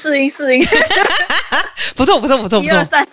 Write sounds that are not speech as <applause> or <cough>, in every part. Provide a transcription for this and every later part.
试音试音。<laughs> 不错不错不错不错，一二三，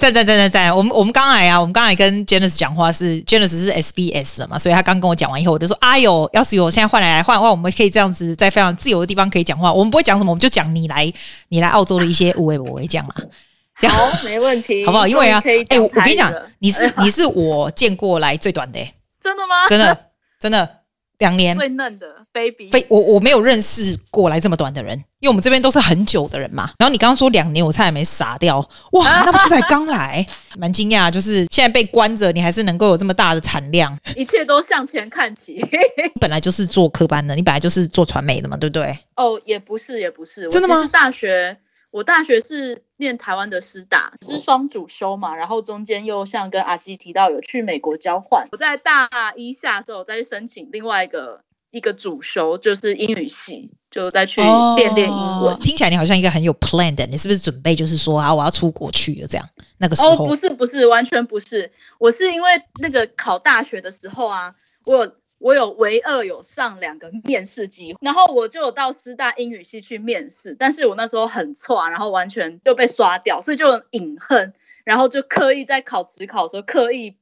在在在在在，我们我们刚才啊，我们刚才跟 Janice 讲话是 Janice 是 SBS 的嘛，所以他刚跟我讲完以后，我就说哎呦，要是有现在换来来换的话，我们可以这样子在非常自由的地方可以讲话，我们不会讲什么，我们就讲你来你来澳洲的一些无为不为这样嘛，<laughs> 这样。好没问题，好不好？因为啊，哎、欸，我跟你讲，你是你是我见过来最短的、欸，<laughs> 真的吗？真的真的。两年最嫩的 baby，非我我没有认识过来这么短的人，因为我们这边都是很久的人嘛。然后你刚刚说两年，我差点没傻掉。哇，<laughs> 那不就才刚来？蛮惊讶，就是现在被关着，你还是能够有这么大的产量，<laughs> 一切都向前看齐。<laughs> 本来就是做科班的，你本来就是做传媒的嘛，对不对？哦，也不是，也不是，真的吗？大学。我大学是念台湾的师大，是双主修嘛，然后中间又像跟阿基提到有去美国交换。我在大一下的时候再去申请另外一个一个主修，就是英语系，就再去练练英文。哦。听起来你好像一个很有 plan 的，你是不是准备就是说啊，我要出国去了这样？那个时候？哦，不是不是，完全不是，我是因为那个考大学的时候啊，我有。我有唯二有上两个面试机会，然后我就有到师大英语系去面试，但是我那时候很挫，然后完全就被刷掉，所以就隐恨，然后就刻意在考指考的时候刻意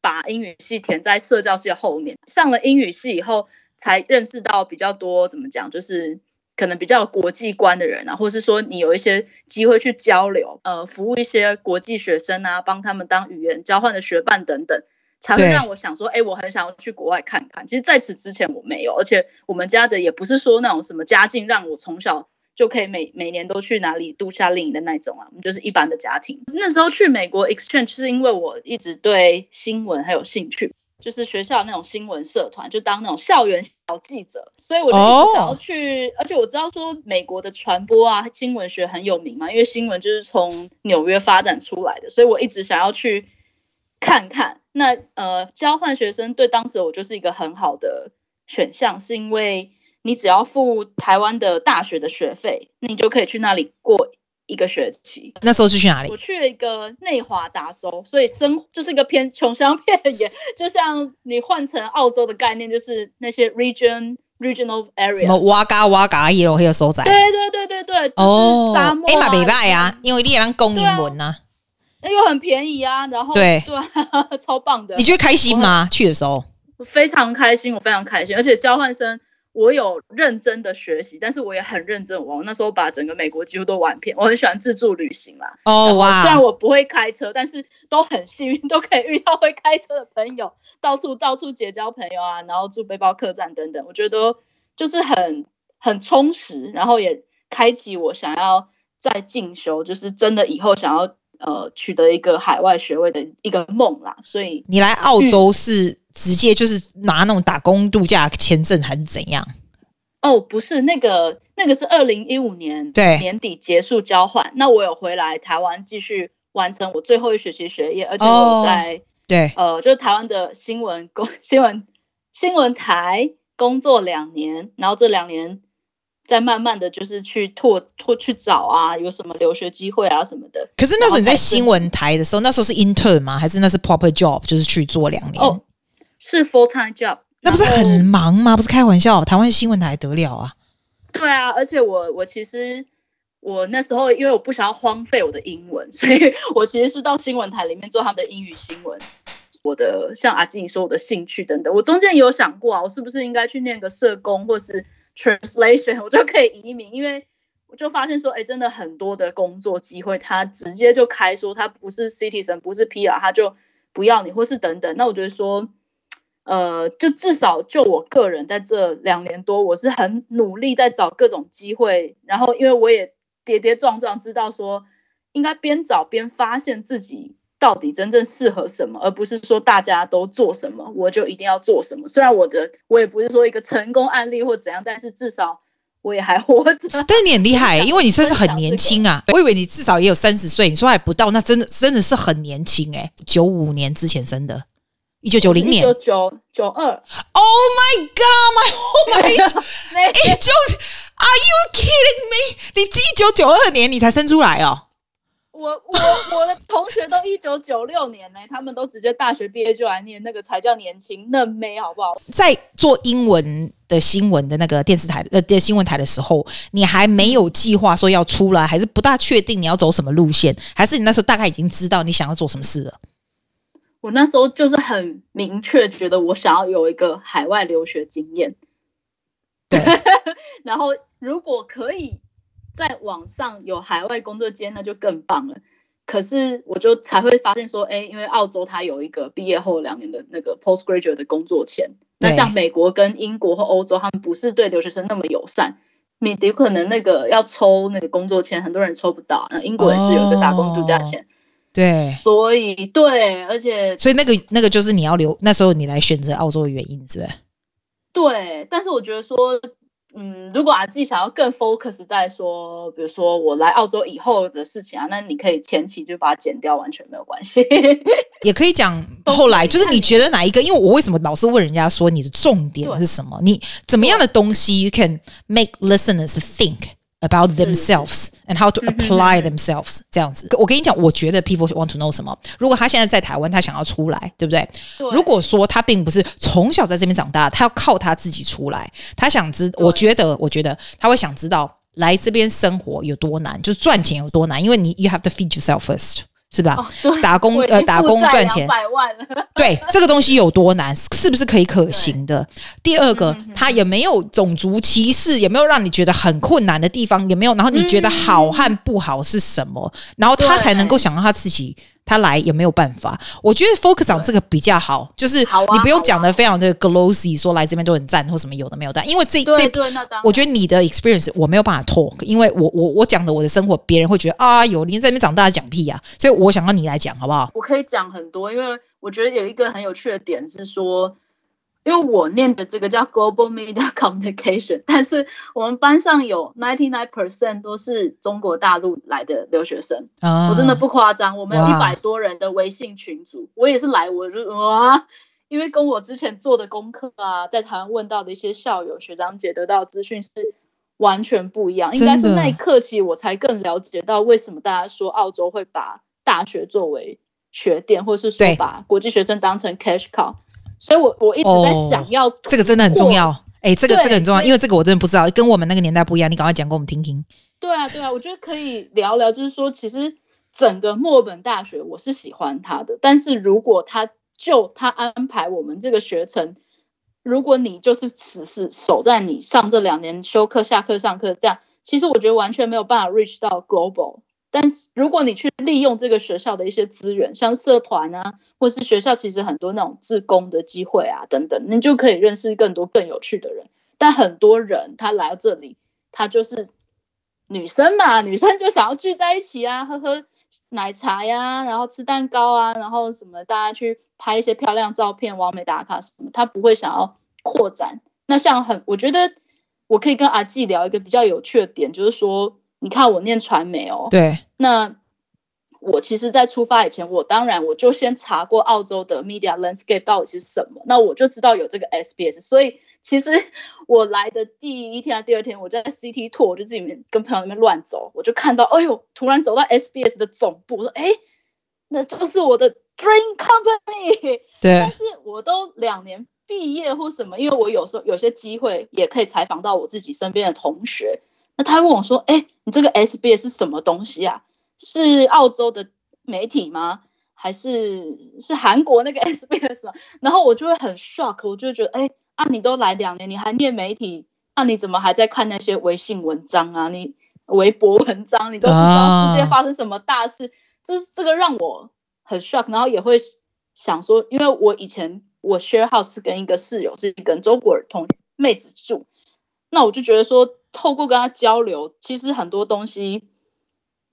把英语系填在社教系的后面。上了英语系以后，才认识到比较多怎么讲，就是可能比较有国际观的人啊，或是说你有一些机会去交流，呃，服务一些国际学生啊，帮他们当语言交换的学伴等等。才会让我想说，哎、欸，我很想要去国外看看。其实在此之前我没有，而且我们家的也不是说那种什么家境让我从小就可以每每年都去哪里度夏令营的那种啊，我们就是一般的家庭。那时候去美国 exchange 是因为我一直对新闻很有兴趣，就是学校那种新闻社团，就当那种校园小记者，所以我就一直想要去。Oh. 而且我知道说美国的传播啊，新闻学很有名嘛，因为新闻就是从纽约发展出来的，所以我一直想要去看看。那呃，交换学生对当时我就是一个很好的选项，是因为你只要付台湾的大学的学费，你就可以去那里过一个学期。那时候是去哪里？我去了一个内华达州，所以生就是一个偏穷乡僻野，就像你换成澳洲的概念，就是那些 region regional area，什么哇嘎哇嘎也有那个所在。对对对对对，哦，沙漠。哎嘛，没拜啊，因为你也能讲英文呐。那又很便宜啊，然后对 <laughs> 对，超棒的。你觉得开心吗？去的时候我非常开心，我非常开心。而且交换生，我有认真的学习，但是我也很认真玩。我那时候把整个美国几乎都玩遍。我很喜欢自助旅行啦。哦哇！虽然我不会开车，但是都很幸运，都可以遇到会开车的朋友，到处到处结交朋友啊，然后住背包客栈等等。我觉得就是很很充实，然后也开启我想要再进修，就是真的以后想要。呃，取得一个海外学位的一个梦啦，所以你来澳洲是直接就是拿那种打工度假签证还是怎样？哦，不是，那个那个是二零一五年对年底结束交换，那我有回来台湾继续完成我最后一学期学业，而且我在、哦、对呃，就是台湾的新闻工 <laughs> 新闻新闻台工作两年，然后这两年。再慢慢的就是去拓拓去找啊，有什么留学机会啊什么的。可是那时候你在新闻台的时候，那时候是 intern 吗？还是那是 proper job？就是去做两年？哦，是 full time job。那不是很忙吗？不是开玩笑，台湾新闻台得了啊？对啊，而且我我其实我那时候因为我不想要荒废我的英文，所以 <laughs> 我其实是到新闻台里面做他们的英语新闻。我的像阿静说我的兴趣等等，我中间有想过啊，我是不是应该去念个社工，或是？Translation，<laughs> 我就可以移民，因为我就发现说，哎、真的很多的工作机会，他直接就开说他不是 citizen，不是 PR，他就不要你，或是等等。那我觉得说，呃，就至少就我个人在这两年多，我是很努力在找各种机会，然后因为我也跌跌撞撞，知道说应该边找边发现自己。到底真正适合什么，而不是说大家都做什么，我就一定要做什么。虽然我的我也不是说一个成功案例或怎样，但是至少我也还活着。<laughs> 但是你很厉害，<laughs> 因为你算是很年轻啊。<laughs> 我以为你至少也有三十岁，你说还不到，那真的真的是很年轻哎。九五年之前生的，一九九零年，九九九二。Oh my god! My oh my god! 一九，Are you kidding me？你一九九二年你才生出来哦。我我 <laughs> 我的同学都一九九六年呢，他们都直接大学毕业就来念，那个才叫年轻嫩妹，好不好？在做英文的新闻的那个电视台呃电新闻台的时候，你还没有计划说要出来，还是不大确定你要走什么路线，还是你那时候大概已经知道你想要做什么事了？我那时候就是很明确觉得我想要有一个海外留学经验，对，<laughs> 然后如果可以。在网上有海外工作间，那就更棒了。可是我就才会发现说，哎，因为澳洲它有一个毕业后两年的那个 postgraduate 的工作签，那像美国跟英国或欧洲，他们不是对留学生那么友善，你有可能那个要抽那个工作签，很多人抽不到。那英国也是有一个打工度假签，对，所以对，而且所以那个那个就是你要留那时候你来选择澳洲的原因，是不是？对，但是我觉得说。嗯，如果阿纪想要更 focus 在说，比如说我来澳洲以后的事情啊，那你可以前期就把它剪掉，完全没有关系。<laughs> 也可以讲 <laughs> 后来，就是你觉得哪一个？因为我为什么老是问人家说你的重点是什么？你怎么样的东西 you can make listeners about themselves and how to apply themselves 这样子。我跟你讲我觉得 people want to know 什么。如果他现在在台湾他想要出来对不对？如果说他并不是从小在这边长大他要靠他自己出来他想知我觉得我觉得他会想知道来这边生活有多难就是赚钱有多难因为你 you have to feed yourself first 是吧？哦、打工呃，打工赚钱，<laughs> 对这个东西有多难，是不是可以可行的？第二个，他也没有种族歧视，也没有让你觉得很困难的地方，也没有。然后你觉得好和不好是什么？嗯、然后他才能够想到他自己。他来也没有办法，我觉得 focus on 这个比较好，就是你不用讲的非常的 glossy，说来这边都很赞或什么有的没有的，因为这这，我觉得你的 experience 我没有办法 talk，因为我我我讲的我的生活，别人会觉得啊，有你在那边长大讲屁呀，所以我想让你来讲好不好？我可以讲很多，因为我觉得有一个很有趣的点是说。因为我念的这个叫 Global Media <laughs> Communication，<laughs> 但是我们班上有 ninety nine percent 都是中国大陆来的留学生，啊、我真的不夸张。我们有一百多人的微信群组，我也是来，我就哇，因为跟我之前做的功课啊，在台湾问到的一些校友学长姐得到资讯是完全不一样。应该是那一刻起，我才更了解到为什么大家说澳洲会把大学作为学店，或是说把国际学生当成 cash cow。所以我，我我一直在想要、哦、这个真的很重要，哎，这个这个很重要，因为这个我真的不知道，跟我们那个年代不一样。你赶快讲给我们听听。对啊，对啊，我觉得可以聊聊，就是说，其实整个墨尔本大学我是喜欢他的，但是如果他就他安排我们这个学程，如果你就是只是守在你上这两年休课、下课、上课这样，其实我觉得完全没有办法 reach 到 global。但是如果你去利用这个学校的一些资源，像社团啊，或是学校其实很多那种志工的机会啊等等，你就可以认识更多更有趣的人。但很多人他来到这里，他就是女生嘛，女生就想要聚在一起啊，喝喝奶茶呀，然后吃蛋糕啊，然后什么大家去拍一些漂亮照片，完美打卡什么，他不会想要扩展。那像很，我觉得我可以跟阿纪聊一个比较有趣的点，就是说。你看我念传媒哦，对，那我其实，在出发以前，我当然我就先查过澳洲的 media landscape 到底是什么，那我就知道有这个 SBS，所以其实我来的第一天啊，第二天，我在 City Tour，我就自己跟朋友那边乱走，我就看到，哎呦，突然走到 SBS 的总部，我说，哎，那就是我的 dream company，对，但是我都两年毕业或什么，因为我有时候有些机会也可以采访到我自己身边的同学。那他问我说：“哎，你这个 SBS 是什么东西啊？是澳洲的媒体吗？还是是韩国那个 <laughs> SBS 吗？”然后我就会很 shock，我就觉得：“哎，啊，你都来两年，你还念媒体，那、啊、你怎么还在看那些微信文章啊？你微博文章，你都不知道世界发生什么大事？啊、就是这个让我很 shock，然后也会想说，因为我以前我 share house 是跟一个室友是跟中国同妹子住，那我就觉得说。”透过跟他交流，其实很多东西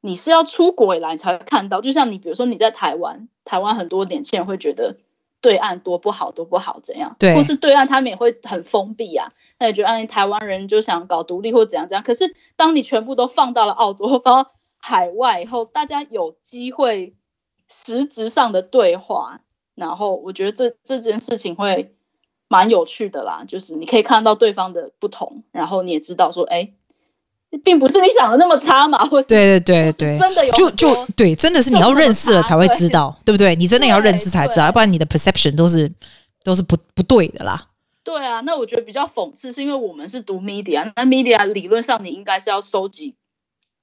你是要出国以来你才会看到。就像你，比如说你在台湾，台湾很多年轻人会觉得对岸多不好，多不好怎样？对，或是对岸他们也会很封闭啊，那也觉得哎，台湾人就想搞独立或怎样怎样。可是当你全部都放到了澳洲或 <laughs> 放到海外以后，大家有机会实质上的对话，然后我觉得这这件事情会。蛮有趣的啦，就是你可以看到对方的不同，然后你也知道说，哎，并不是你想的那么差嘛。或是对对对对，真的有就就对，真的是你要认识了才会知道，<laughs> 对，对不对？你真的要认识才知道，要不然你的 perception 都是都是不不对的啦。对啊，那我觉得比较讽刺，是因为我们是读 media，那 media 理论上你应该是要收集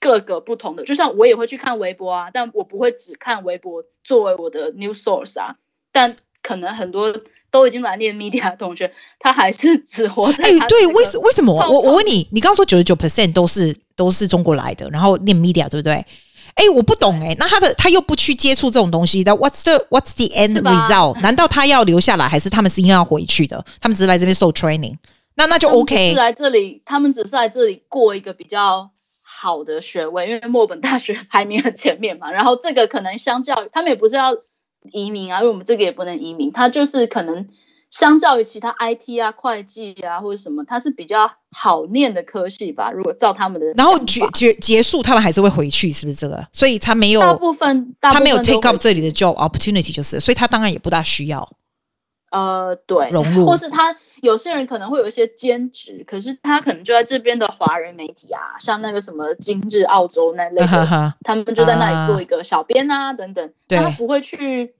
各个不同的，就像我也会去看微博啊，但我不会只看微博作为我的 news source 啊。但可能很多都已经来念 media 的同学，<laughs> 他还是 <laughs> 只活在哎，对，为什为什么？我我问你，你刚刚说九十九 percent 都是都是中国来的，然后念 media 对不对？哎，我不懂哎，那他的他又不去接触这种东西，那 what's the what's the end result？难道他要留下来，还是他们是应该要回去的？他们只是来这边受 training，那那就 OK。是来这里，他们只是来这里过一个比较好的学位，因为墨尔本大学排名很前面嘛。然后这个可能相较于他们也不是要移民啊，因为我们这个也不能移民，他就是可能。相较于其他 IT 啊、会计啊或者什么，它是比较好念的科系吧。如果照他们的，然后结结结束，他们还是会回去，是不是这个？所以他没有大部分，大部分他没有 take up 这里的 job opportunity，就是，所以他当然也不大需要。呃，对，融入，或是他有些人可能会有一些兼职，可是他可能就在这边的华人媒体啊，像那个什么今日澳洲那类的，哈哈他们就在那里做一个小编啊，啊等等，对，他不会去，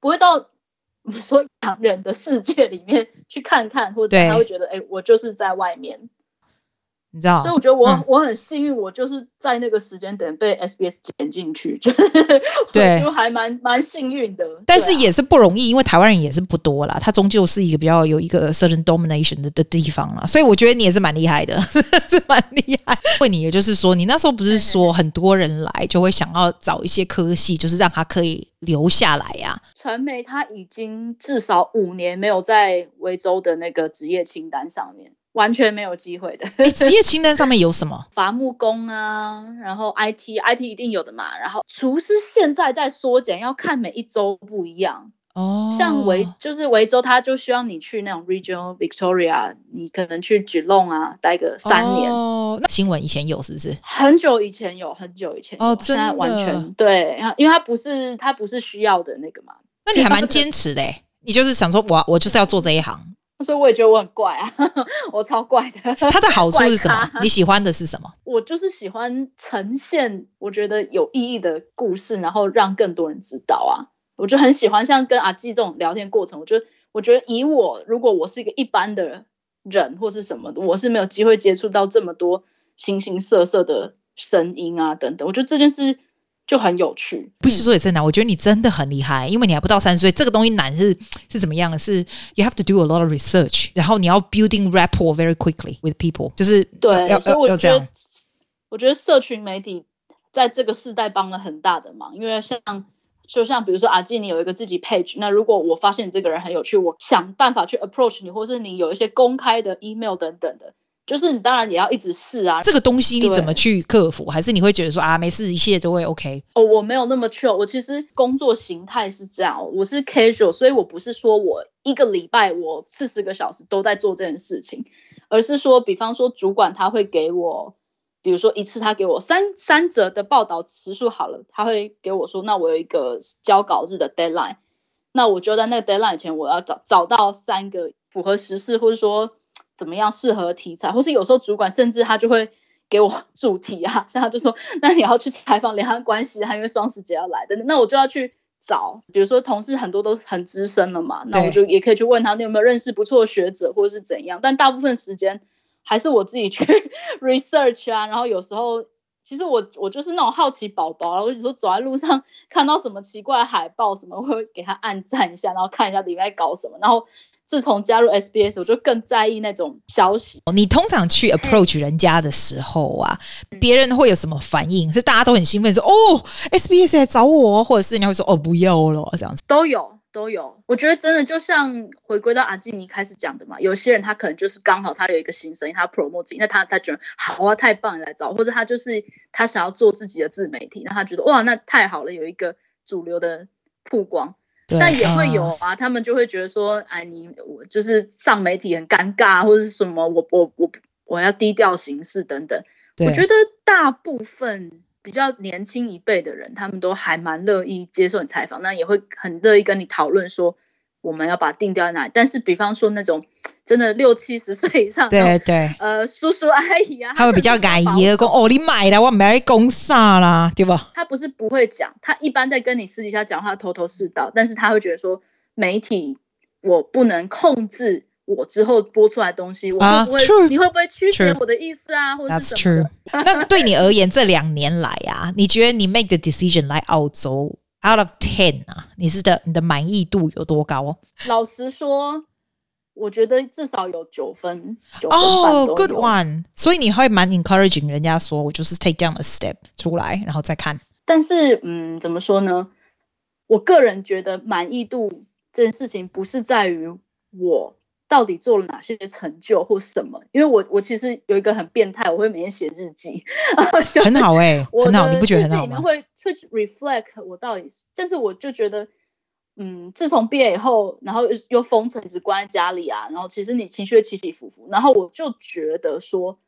不会到。我们说 <laughs> 洋人的世界里面去看看，或者他会觉得，哎、欸，我就是在外面，你知道？所以我觉得我、嗯、我很幸运，我就是在那个时间点被 SBS 剪进去，就 <laughs> 对，就还蛮蛮幸运的。但是也是不容易，因为台湾人也是不多啦，它终究是一个比较有一个 certain domination 的的地方啦。所以我觉得你也是蛮厉害的，<laughs> 是蛮厉害。问你，也就是说，你那时候不是说很多人来就会想要找一些科系，就是让他可以。留下来呀、啊！传媒他已经至少五年没有在维州的那个职业清单上面，完全没有机会的。你，职业清单上面有什么？<laughs> 伐木工啊，然后 IT，IT IT 一定有的嘛。然后厨师现在在缩减，要看每一州不一样。哦，像维就是维州，他就需要你去那种 Regional Victoria，你可能去 Geelong 啊待个三年。哦，那新闻以前有是不是？很久以前有，很久以前有。哦，真的。现在完全对，因为他不是他不是需要的那个嘛。那你还蛮坚持的，你就是想说我我就是要做这一行。所以我也觉得我很怪啊，<laughs> 我超怪的。它的好处是什么？你喜欢的是什么？<laughs> 我就是喜欢呈现我觉得有意义的故事，然后让更多人知道啊。我就很喜欢像跟阿纪这种聊天过程，我觉得我觉得以我如果我是一个一般的人或是什么的，我是没有机会接触到这么多形形色色的声音啊等等。我觉得这件事就很有趣。不是说也是难，我觉得你真的很厉害，因为你还不到三十岁，这个东西难是是怎么样？是 you have to do a lot of research，然后你要 building rapport very quickly with people，就是对，要所以我觉得我觉得社群媒体在这个世代帮了很大的忙，因为像。就像比如说阿纪，你有一个自己 page，那如果我发现你这个人很有趣，我想办法去 approach 你，或是你有一些公开的 email 等等的，就是你当然也要一直试啊。这个东西你怎么去克服？还是你会觉得说啊，没事，一切都会 OK？哦，我没有那么 chill，我其实工作形态是这样，我是 casual，所以我不是说我一个礼拜我四十个小时都在做这件事情，而是说，比方说主管他会给我。比如说一次他给我三三折的报道时数好了，他会给我说，那我有一个交稿日的 deadline，那我就在那个 deadline 前我要找找到三个符合时事或者说怎么样适合题材，或是有时候主管甚至他就会给我主题啊，<laughs> 像他就说，那你要去采访两岸关系，还因为双十节要来的，那我就要去找，比如说同事很多都很资深了嘛，那我就也可以去问他你有没有认识不错的学者或者是怎样，但大部分时间。还是我自己去 <laughs> research 啊，然后有时候其实我我就是那种好奇宝宝啊，我有时候走在路上看到什么奇怪海报什么，我会给他按赞一下，然后看一下里面在搞什么。然后自从加入 SBS，我就更在意那种消息。你通常去 approach 人家的时候啊，别人会有什么反应？是大家都很兴奋说哦，SBS 来找我，或者是人家会说哦不要了这样子？都有。都有，我觉得真的就像回归到阿基尼开始讲的嘛，有些人他可能就是刚好他有一个新声音，他 promote 自己，那他他觉得好啊，太棒了来找，或者他就是他想要做自己的自媒体，那他觉得哇，那太好了，有一个主流的曝光，但也会有啊，他们就会觉得说，哎，你我就是上媒体很尴尬，或者是什么，我我我我要低调行事等等，我觉得大部分。比较年轻一辈的人，他们都还蛮乐意接受你采访，那也会很乐意跟你讨论说我们要把它定调在哪里。但是，比方说那种真的六七十岁以上，对对，呃，叔叔阿姨啊，他会比较敢爷讲哦，你买了我买公啥啦，对吧？他不是不会讲，他一般在跟你私底下讲话头头是道，但是他会觉得说媒体我不能控制我之后播出来的东西，我会不会、uh, 你会不会曲解我的意思啊？或者是什么的。那对你而言，这两年来啊，你觉得你 make the decision 来澳洲 out of ten 啊，你是的你的满意度有多高？老实说。我觉得至少有九分，九分哦、oh,，good one。所以你会蛮 encouraging 人家说，我就是 take down a step 出来，然后再看。但是，嗯，怎么说呢？我个人觉得满意度这件事情不是在于我到底做了哪些成就或什么，因为我我其实有一个很变态，我会每天写日记，<laughs> 很好哎、欸，很好，你不觉得很好吗？会去 reflect 我到底，但是我就觉得。嗯，自从毕业以后，然后又又封城，一直关在家里啊，然后其实你情绪会起起伏伏，然后我就觉得说，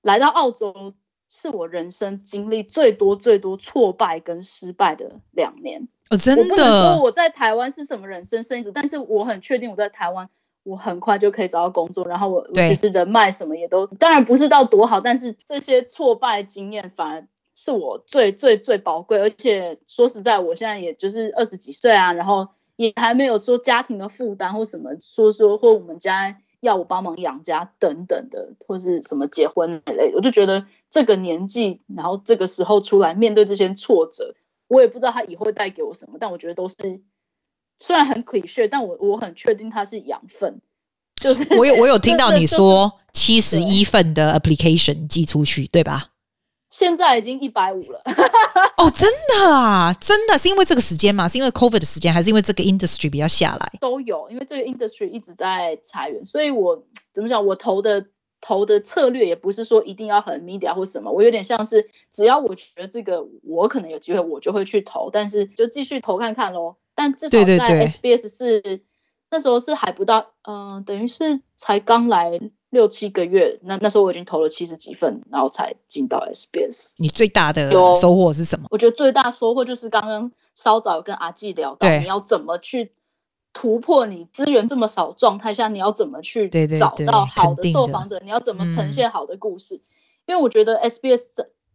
来到澳洲是我人生经历最多最多挫败跟失败的两年。哦，真的。我不能说我在台湾是什么人生胜利组，但是我很确定我在台湾，我很快就可以找到工作，然后我我其实人脉什么也都，当然不是到多好，但是这些挫败经验反而。是我最最最宝贵，而且说实在，我现在也就是二十几岁啊，然后也还没有说家庭的负担或什么，说说或我们家要我帮忙养家等等的，或是什么结婚之类的，我就觉得这个年纪，然后这个时候出来面对这些挫折，我也不知道他以后会带给我什么，但我觉得都是虽然很 cliché，但我我很确定它是养分。就是我有我有听到你说七十一份的 application 寄出去，对吧？现在已经一百五了 <laughs> 哦，真的啊，真的是因为这个时间吗？是因为 COVID 的时间，还是因为这个 industry 比较下来？都有，因为这个 industry 一直在裁员，所以我怎么讲？我投的投的策略也不是说一定要很 media 或什么，我有点像是只要我觉得这个我可能有机会，我就会去投，但是就继续投看看喽。但至少在 SBS 是对对对，那时候是还不到，嗯、呃，等于是才刚来。六七个月，那那时候我已经投了七十几份，然后才进到 SBS。你最大的收获是什么？我觉得最大收获就是刚刚稍早跟阿纪聊到，你要怎么去突破你资源这么少状态下，你要怎么去找到好的受访者，你要怎么呈现好的故事？嗯、因为我觉得 SBS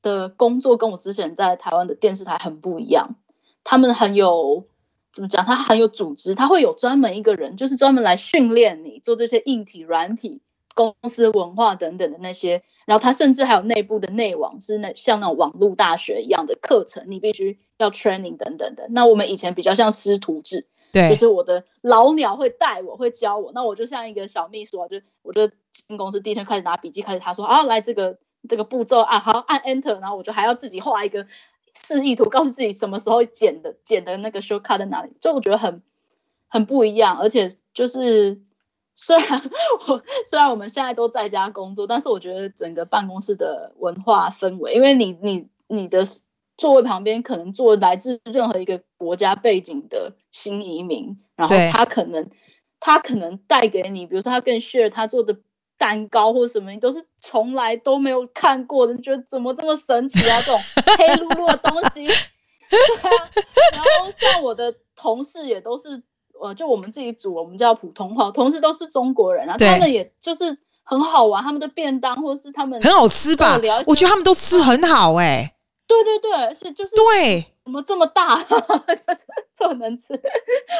的工作跟我之前在台湾的电视台很不一样，他们很有怎么讲？他很有组织，他会有专门一个人，就是专门来训练你做这些硬体、软体。公司文化等等的那些，然后他甚至还有内部的内网，是那像那种网络大学一样的课程，你必须要 training 等等的。那我们以前比较像师徒制，对，就是我的老鸟会带我，会教我，那我就像一个小秘书啊，就我就进公司第一天开始拿笔记，开始他说啊，来这个这个步骤啊，好按 enter，然后我就还要自己画一个示意图，告诉自己什么时候剪的剪的那个 shortcut 在哪里，就我觉得很很不一样，而且就是。虽然我虽然我们现在都在家工作，但是我觉得整个办公室的文化氛围，因为你你你的座位旁边可能坐来自任何一个国家背景的新移民，然后他可能他可能带给你，比如说他跟 share 他做的蛋糕或什么，你都是从来都没有看过的，你觉得怎么这么神奇啊？这种 <laughs> 黑噜噜的东西，<laughs> 对啊。然后像我的同事也都是。呃，就我们自己组，我们叫普通话，同事都是中国人啊，他们也就是很好玩，他们的便当或者是他们很好吃吧？我觉得他们都吃很好哎、欸。对对对，是就是对，怎么这么大，<laughs> 这么能吃？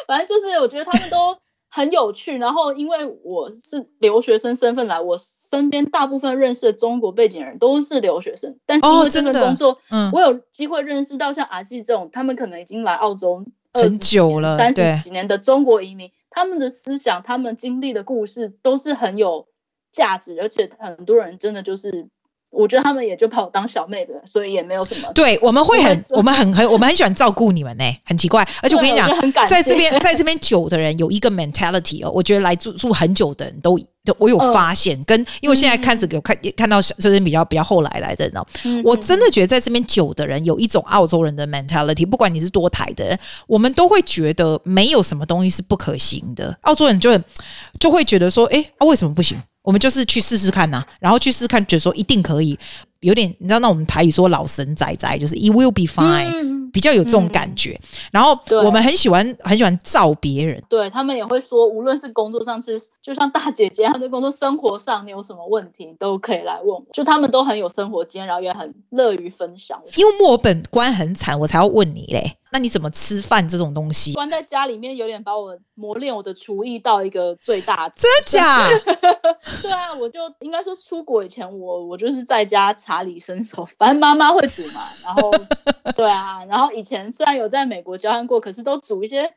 反正就是我觉得他们都很有趣。然后因为我是留学生身份来，我身边大部分认识的中国背景人都是留学生，但是因为这份工作，哦嗯、我有机会认识到像阿纪这种，他们可能已经来澳洲。很久了，三十几年的中国移民，他们的思想、他们经历的故事都是很有价值，而且很多人真的就是。我觉得他们也就把我当小妹妹，所以也没有什么。对，我们会很，我们很很，我们很喜欢照顾你们呢、欸，很奇怪。而且我跟你讲，在这边在这边久的人有一个 mentality 哦，我觉得来住住很久的人都都我有发现，呃、跟因为现在开始有看、嗯、看到就是比较比较后来来的人哦，嗯、我真的觉得在这边久的人有一种澳洲人的 mentality，不管你是多台的人，我们都会觉得没有什么东西是不可行的。澳洲人就就会觉得说，哎，啊为什么不行？我们就是去试试看呐、啊，然后去试试看，觉得说一定可以。有点，你知道那我们台语说老神仔仔，就是 it will be fine，、嗯、比较有这种感觉。嗯、然后我们很喜欢很喜欢照别人，对他们也会说，无论是工作上，是就像大姐姐，他们在工作生活上，你有什么问题都可以来问我，就他们都很有生活经验，然后也很乐于分享。因为墨尔本关很惨，我才要问你嘞。那你怎么吃饭这种东西？关在家里面有点把我磨练我的厨艺到一个最大值。真的假？<laughs> 对啊，我就应该说出国以前我，我我就是在家查理伸手，反正妈妈会煮嘛。然后对啊，然后以前虽然有在美国交换过，可是都煮一些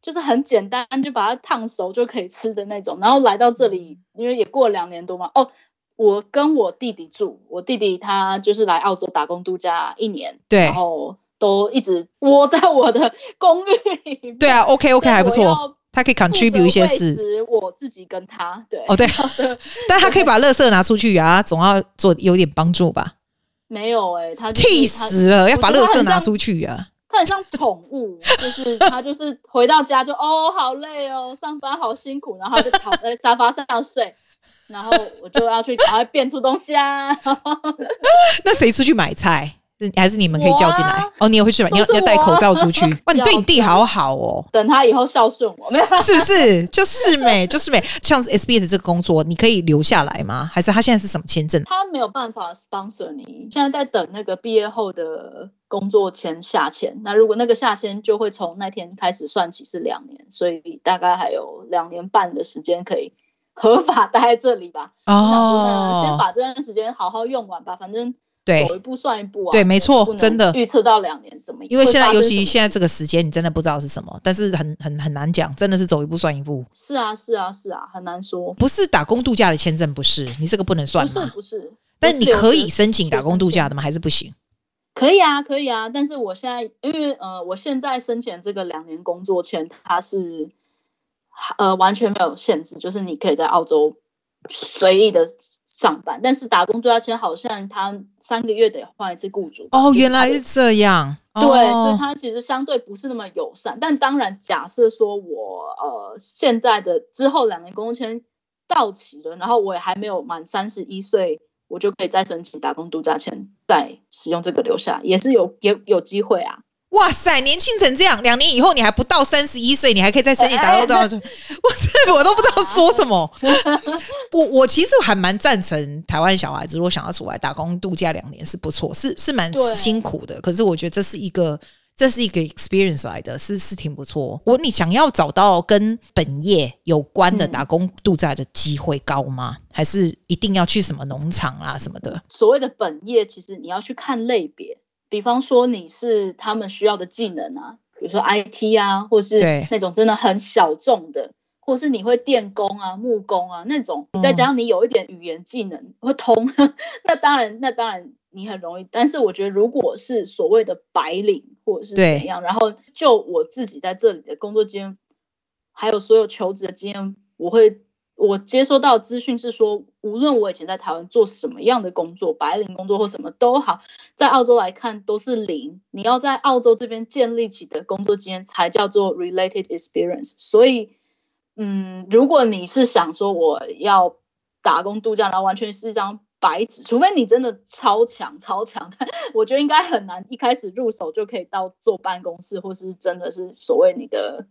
就是很简单，就把它烫熟就可以吃的那种。然后来到这里，因为也过了两年多嘛。哦，我跟我弟弟住，我弟弟他就是来澳洲打工度假一年。对，然后。都一直窝在我的 <laughs> 公寓里面。对啊，OK OK 还不错，他可以 contribute 一些事。我自己跟他对哦对，<laughs> 但他可以把垃圾拿出去啊，总要做有点帮助吧？没有哎、欸，他气死了，要把垃圾拿出去啊！他很像宠物，就是他就是回到家就哦好累哦，上班好辛苦，然后就躺在沙发上睡，<laughs> 然后我就要去赶快变出东西啊。那谁出去买菜？还是你们可以叫进来、啊、哦，你也会去吧？你要要戴口罩出去哇？你对你弟好好哦。等他以后孝顺我，没有？是不是？就是美，就是美。像 SBS 这个工作，你可以留下来吗？还是他现在是什么签证？他没有办法 sponsor 你。现在在等那个毕业后的工作签下签。那如果那个下签，就会从那天开始算起是两年，所以大概还有两年半的时间可以合法待在这里吧。哦，先把这段时间好好用完吧，反正。对，走一步算一步啊！对，没错，真的预测到两年怎么样？因为现在，尤其现在这个时间，你真的不知道是什么，但是很很很难讲，真的是走一步算一步。是啊，是啊，是啊，很难说。不是打工度假的签证，不是你这个不能算吗？不是，不是。但你可以申请打工度假的吗？还是不行？可以啊，可以啊。但是我现在，因为呃，我现在申请这个两年工作签，它是呃完全没有限制，就是你可以在澳洲随意的。上班，但是打工度假签好像他三个月得换一次雇主。哦，原来是这样。对，所以他其实相对不是那么友善。但当然，假设说我呃现在的之后两年工作签到期了，然后我也还没有满三十一岁，我就可以再申请打工度假签，再使用这个留下，也是有也有机会啊。哇塞，年轻成这样，两年以后你还不到三十一岁，你还可以在申请打工度假签，我这我都不知道说什么。<laughs> 我我其实还蛮赞成台湾小孩子如果想要出来打工度假两年是不错，是是蛮辛苦的。可是我觉得这是一个这是一个 experience 来的，是是挺不错。我你想要找到跟本业有关的打工度假的机会高吗？还是一定要去什么农场啊什么的？所谓的本业，其实你要去看类别。比方说你是他们需要的技能啊，比如说 IT 啊，或是那种真的很小众的，或是你会电工啊、木工啊那种，再加上你有一点语言技能会通，嗯、<laughs> 那当然，那当然你很容易。但是我觉得，如果是所谓的白领或者是怎样，然后就我自己在这里的工作经验，还有所有求职的经验，我会。我接收到资讯是说，无论我以前在台湾做什么样的工作，白领工作或什么都好，在澳洲来看都是零。你要在澳洲这边建立起的工作经验才叫做 related experience。所以，嗯，如果你是想说我要打工度假，然后完全是一张白纸，除非你真的超强超强，我觉得应该很难一开始入手就可以到坐办公室，或是真的是所谓你的。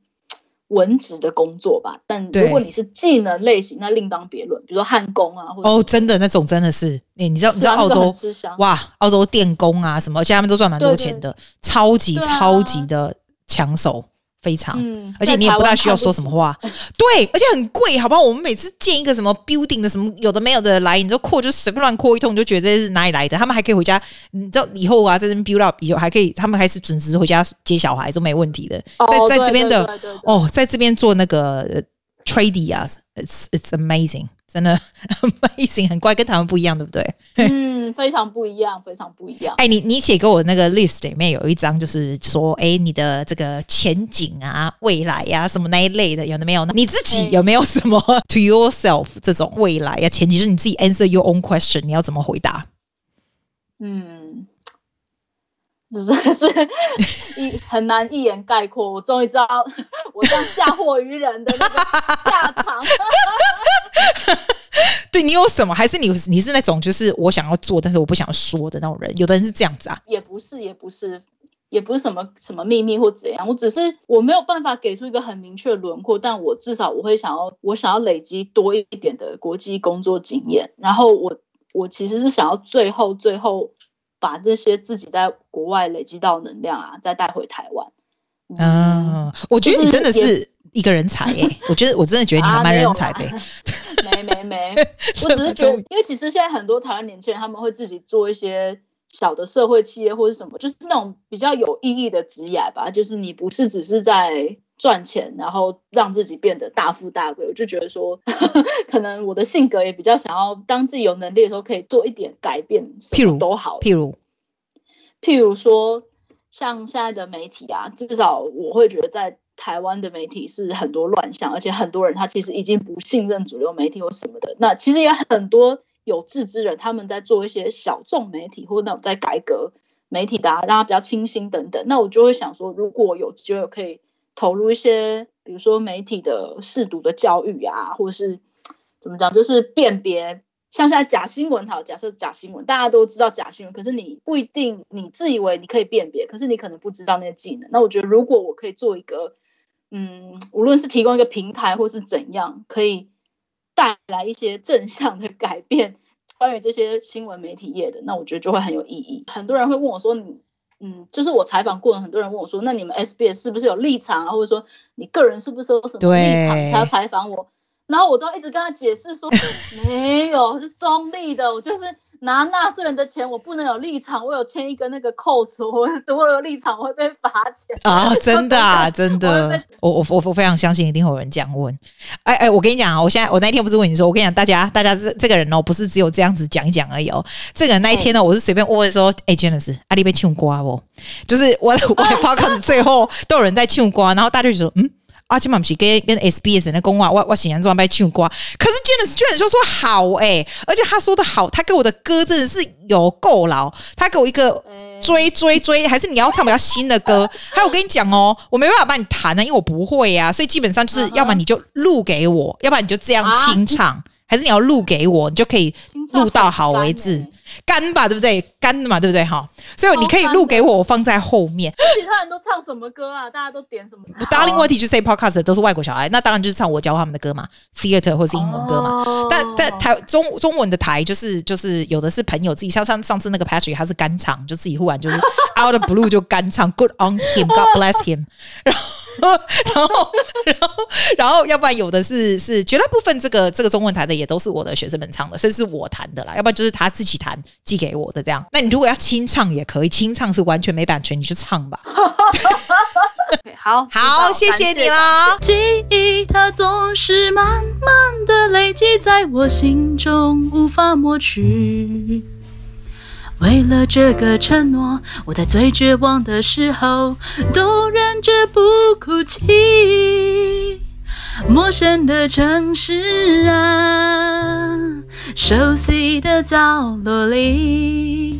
文职的工作吧，但如果你是技能类型，那另当别论。比如说焊工啊，或者哦，真的那种真的是，你你知道你知道澳洲哇，澳洲电工啊什么，而且他们都赚蛮多钱的，超级超级的抢手。非常，嗯，而且你也不大需要说什么话，对，而且很贵，好不好？我们每次建一个什么 building 的什么有的没有的来，你就扩就随便乱扩一通，你就觉得这是哪里来的？他们还可以回家，你知道以后啊，在这边 build up 以后还可以，他们还是准时回家接小孩都没问题的。哦、在在这边的哦，在这边做那个 trading 啊，it's it's amazing。真的很型，很怪，跟他们不一样，对不对？嗯，非常不一样，非常不一样。<laughs> 哎，你你写给我那个 list 里面有一张，就是说，哎，你的这个前景啊、未来呀、啊，什么那一类的，有的没有呢？你自己有没有什么 <laughs> to yourself 这种未来呀、啊？前提是你自己 answer your own question，你要怎么回答？嗯，实在是一 <laughs> 很难一言概括。我终于知道我这样嫁祸于人的那个下场。<laughs> 对，你有什么？还是你你是那种就是我想要做，但是我不想说的那种人？有的人是这样子啊。也不是，也不是，也不是什么什么秘密或怎样。我只是我没有办法给出一个很明确的轮廓，但我至少我会想要，我想要累积多一点的国际工作经验。然后我我其实是想要最后最后把这些自己在国外累积到能量啊，再带回台湾。嗯，嗯，我觉得你真的是一个人才耶！<laughs> 我觉得我真的觉得你还蛮人才的。<laughs> 没没没，<laughs> 我只是觉得，因为其实现在很多台湾年轻人他们会自己做一些小的社会企业或者什么，就是那种比较有意义的职业吧。就是你不是只是在赚钱，然后让自己变得大富大贵。我就觉得说，<laughs> 可能我的性格也比较想要，当自己有能力的时候，可以做一点改变，譬如都好。譬如，譬如说，像现在的媒体啊，至少我会觉得在。台湾的媒体是很多乱象，而且很多人他其实已经不信任主流媒体或什么的。那其实也很多有志之人，他们在做一些小众媒体或那种在改革媒体的，啊让它比较清新等等。那我就会想说，如果有机会可以投入一些，比如说媒体的识读的教育啊，或者是怎么讲，就是辨别。像现在假新闻，好，假设假新闻，大家都知道假新闻，可是你不一定，你自以为你可以辨别，可是你可能不知道那些技能。那我觉得，如果我可以做一个。嗯，无论是提供一个平台，或是怎样，可以带来一些正向的改变，<laughs> 关于这些新闻媒体业的，那我觉得就会很有意义。很多人会问我说：“你，嗯，就是我采访过的很多人问我说，那你们 SBS 是不是有立场啊？或者说你个人是不是有什么立场才要采访我？”然后我都一直跟他解释说，<laughs> 没有，是中立的。我就是拿纳税人的钱，我不能有立场。我有签一个那个扣子，我如果有立场，我会被罚钱啊！<laughs> 真的啊，真的。我我我我非常相信，一定会有人这样问。哎哎，我跟你讲啊，我现在我那天不是问你说，我跟你讲，大家大家这这个人哦，不是只有这样子讲一讲而已哦。这个人那一天呢，我是随便问问说，哎，Janice，阿里被唱瓜不？就是我我 <laughs> podcast 最后都有人在唱瓜，然后大家就说，嗯。阿基玛奇跟跟 SBS 那公话，我我显然装被唱歌，可是 Janice 居然说说好哎、欸，而且他说的好，他给我的歌真的是有够老，他给我一个追追追，还是你要唱比较新的歌？<laughs> 还有我跟你讲哦，我没办法帮你弹呢，因为我不会呀、啊，所以基本上就是，要不然你就录给我，要不然你就这样清唱，还是你要录给我，你就可以录到好为止。干吧，对不对？干的嘛，对不对？哈，所以你可以录给我，我放在后面。其他人都唱什么歌啊？大家都点什么？Darling, what did you say podcast 都是外国小孩，那当然就是唱我教他们的歌嘛，theater 或是英文歌嘛。Oh. 但在台中中文的台，就是就是有的是朋友自己，像像上次那个 Patrick，他是干唱，就自己忽然就是 <laughs> out of blue 就干唱，Good on him，God bless him。然后然后然后然后，要不然有的是是绝大部分这个这个中文台的也都是我的学生们唱的，甚至是我弹的啦。要不然就是他自己弹。寄给我的这样，那你如果要清唱也可以，清唱是完全没版权，你就唱吧。okay, 好好，谢谢你啦。记忆它总是慢慢的累积在我心中，无法抹去。为了这个承诺，我在最绝望的时候都忍着不哭泣。陌生的城市啊，熟悉的角落里，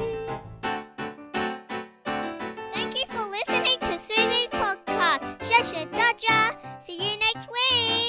Twins!